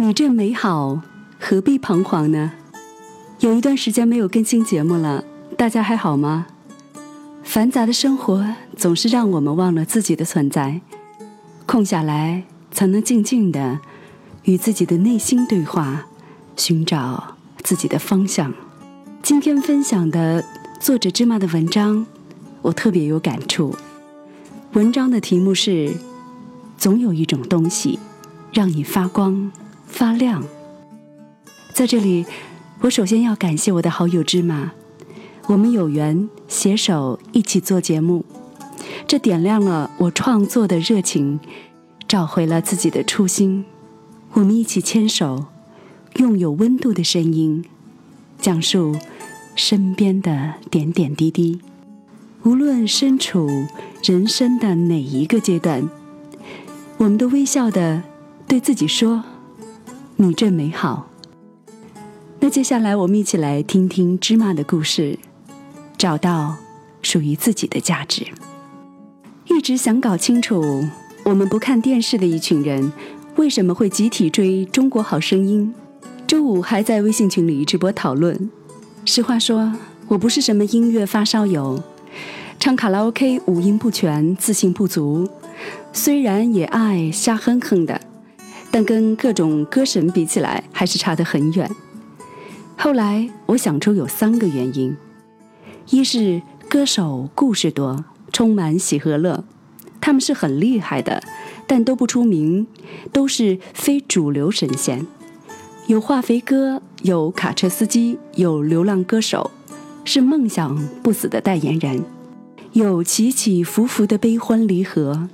你这美好，何必彷徨呢？有一段时间没有更新节目了，大家还好吗？繁杂的生活总是让我们忘了自己的存在，空下来才能静静的与自己的内心对话，寻找自己的方向。今天分享的作者芝麻的文章，我特别有感触。文章的题目是：总有一种东西，让你发光。发亮。在这里，我首先要感谢我的好友芝麻，我们有缘携手一起做节目，这点亮了我创作的热情，找回了自己的初心。我们一起牵手，用有温度的声音，讲述身边的点点滴滴。无论身处人生的哪一个阶段，我们都微笑的对自己说。你真美好。那接下来，我们一起来听听芝麻的故事，找到属于自己的价值。一直想搞清楚，我们不看电视的一群人，为什么会集体追《中国好声音》？周五还在微信群里直播讨论。实话说，我不是什么音乐发烧友，唱卡拉 OK 五音不全，自信不足。虽然也爱瞎哼哼的。但跟各种歌神比起来，还是差得很远。后来我想出有三个原因：一是歌手故事多，充满喜和乐，他们是很厉害的，但都不出名，都是非主流神仙。有化肥哥，有卡车司机，有流浪歌手，是梦想不死的代言人，有起起伏伏的悲欢离合。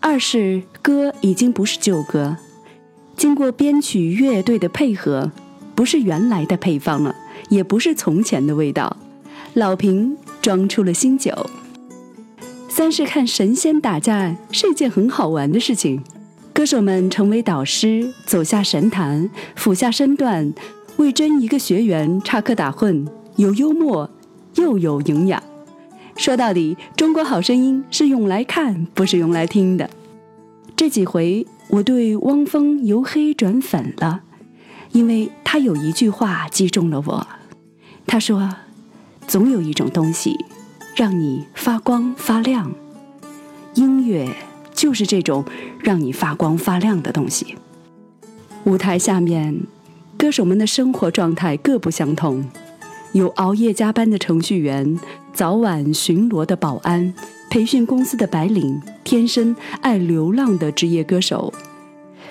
二是歌已经不是旧歌，经过编曲乐队的配合，不是原来的配方了，也不是从前的味道，老瓶装出了新酒。三是看神仙打架是一件很好玩的事情，歌手们成为导师，走下神坛，俯下身段，为争一个学员插科打诨，有幽默又有营养。说到底，《中国好声音》是用来看，不是用来听的。这几回，我对汪峰由黑转粉了，因为他有一句话击中了我。他说：“总有一种东西，让你发光发亮。音乐就是这种让你发光发亮的东西。”舞台下面，歌手们的生活状态各不相同，有熬夜加班的程序员。早晚巡逻的保安，培训公司的白领，天生爱流浪的职业歌手，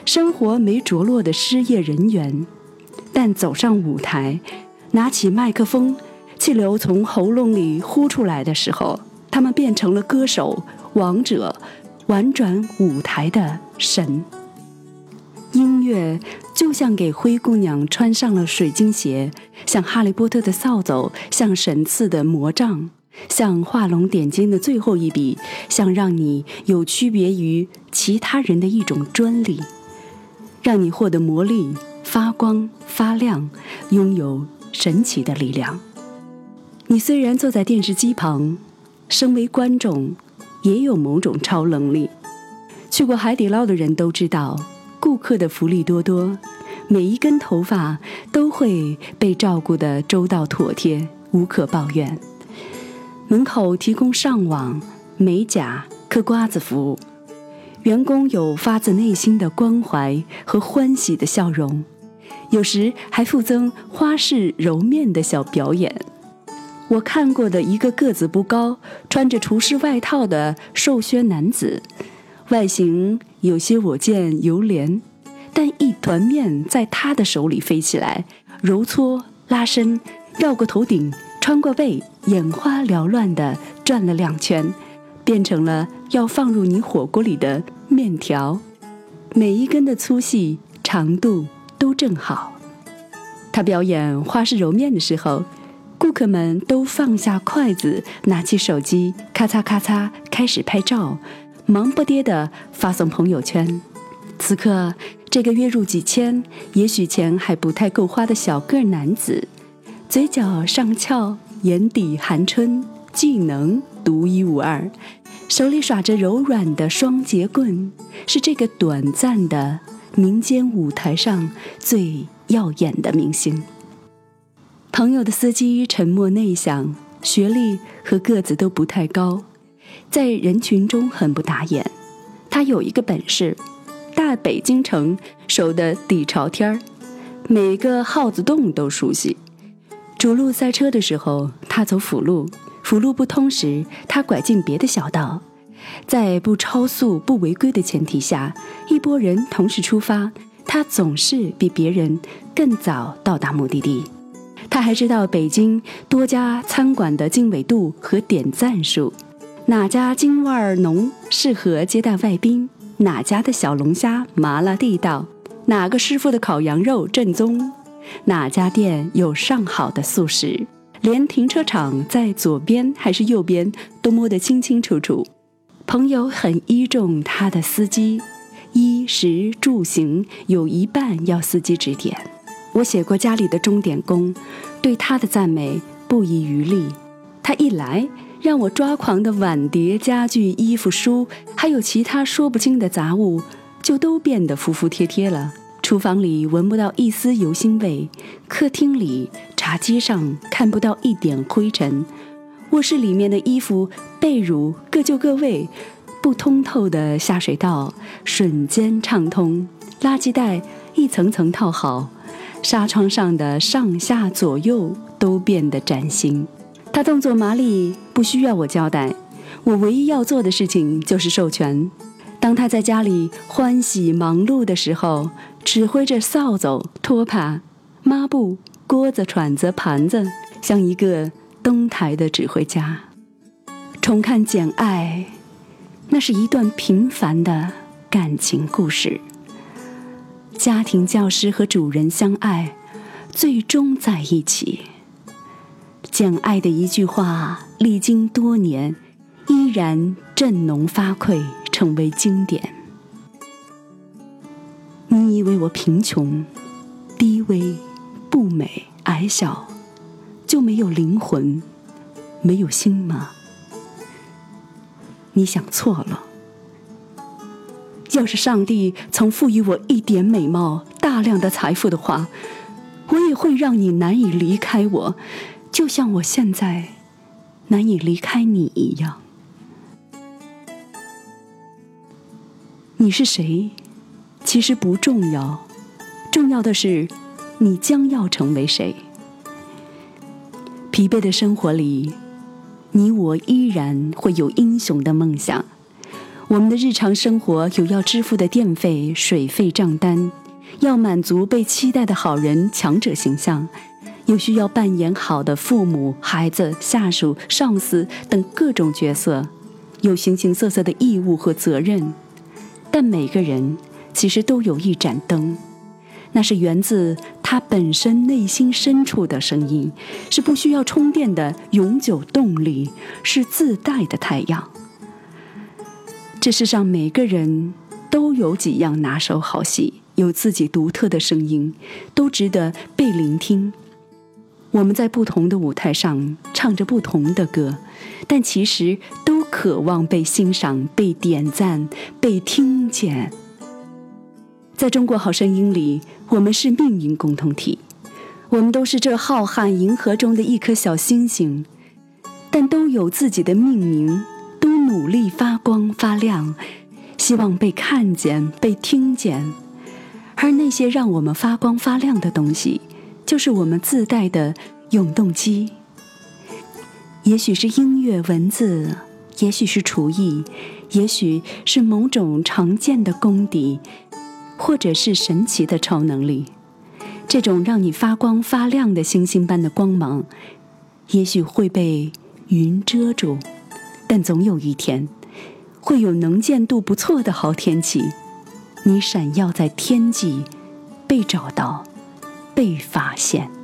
生活没着落的失业人员，但走上舞台，拿起麦克风，气流从喉咙里呼出来的时候，他们变成了歌手、王者，婉转舞台的神。音乐就像给灰姑娘穿上了水晶鞋，像哈利波特的扫帚，像神赐的魔杖。像画龙点睛的最后一笔，像让你有区别于其他人的一种专利，让你获得魔力、发光发亮，拥有神奇的力量。你虽然坐在电视机旁，身为观众，也有某种超能力。去过海底捞的人都知道，顾客的福利多多，每一根头发都会被照顾得周到妥帖，无可抱怨。门口提供上网、美甲、嗑瓜子服务，员工有发自内心的关怀和欢喜的笑容，有时还附赠花式揉面的小表演。我看过的一个个子不高、穿着厨师外套的瘦削男子，外形有些我见犹怜，但一团面在他的手里飞起来，揉搓、拉伸，绕过头顶。穿过背，眼花缭乱地转了两圈，变成了要放入你火锅里的面条，每一根的粗细、长度都正好。他表演花式揉面的时候，顾客们都放下筷子，拿起手机，咔嚓咔嚓开始拍照，忙不迭地发送朋友圈。此刻，这个月入几千，也许钱还不太够花的小个男子。嘴角上翘，眼底含春，技能独一无二，手里耍着柔软的双节棍，是这个短暂的民间舞台上最耀眼的明星。朋友的司机沉默内向，学历和个子都不太高，在人群中很不打眼。他有一个本事，大北京城守的底朝天儿，每个耗子洞都熟悉。主路塞车的时候，他走辅路；辅路不通时，他拐进别的小道。在不超速、不违规的前提下，一拨人同时出发，他总是比别人更早到达目的地。他还知道北京多家餐馆的经纬度和点赞数，哪家京味儿浓适合接待外宾，哪家的小龙虾麻辣地道，哪个师傅的烤羊肉正宗，哪家店有上好的素食，连停车场在左边还是右边都摸得清清楚楚。朋友很倚重他的司机，衣食住行有一半要司机指点。我写过家里的钟点工，对他的赞美不遗余力。他一来，让我抓狂的碗碟、家具、衣服、书，还有其他说不清的杂物，就都变得服服帖帖了。厨房里闻不到一丝油腥味，客厅里、茶几上看不到一点灰尘，卧室里面的衣服、被褥各就各位，不通透的下水道瞬间畅通，垃圾袋一层层套好。纱窗上的上下左右都变得崭新，他动作麻利，不需要我交代。我唯一要做的事情就是授权。当他在家里欢喜忙碌的时候，指挥着扫帚、拖把、抹布、锅子、铲子、盘子，像一个登台的指挥家。重看《简爱》，那是一段平凡的感情故事。家庭教师和主人相爱，最终在一起。简爱的一句话，历经多年，依然振聋发聩，成为经典。你以为我贫穷、低微、不美、矮小，就没有灵魂、没有心吗？你想错了。要是上帝曾赋予我一点美貌、大量的财富的话，我也会让你难以离开我，就像我现在难以离开你一样。你是谁，其实不重要，重要的是你将要成为谁。疲惫的生活里，你我依然会有英雄的梦想。我们的日常生活有要支付的电费、水费账单，要满足被期待的好人、强者形象，有需要扮演好的父母、孩子、下属、上司等各种角色，有形形色色的义务和责任。但每个人其实都有一盏灯，那是源自他本身内心深处的声音，是不需要充电的永久动力，是自带的太阳。这世上每个人都有几样拿手好戏，有自己独特的声音，都值得被聆听。我们在不同的舞台上唱着不同的歌，但其实渴望被欣赏、被点赞、被听见。在中国好声音里，我们是命运共同体，我们都是这浩瀚银河中的一颗小星星，但都有自己的命名。都努力发光发亮，希望被看见、被听见。而那些让我们发光发亮的东西，就是我们自带的永动机。也许是音乐、文字，也许是厨艺，也许是某种常见的功底，或者是神奇的超能力。这种让你发光发亮的星星般的光芒，也许会被云遮住。但总有一天，会有能见度不错的好天气，你闪耀在天际，被找到，被发现。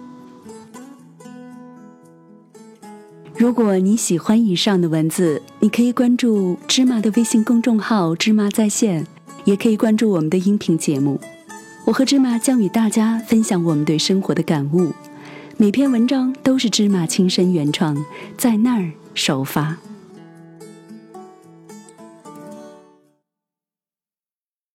如果你喜欢以上的文字，你可以关注芝麻的微信公众号“芝麻在线”，也可以关注我们的音频节目。我和芝麻将与大家分享我们对生活的感悟，每篇文章都是芝麻亲身原创，在那儿首发。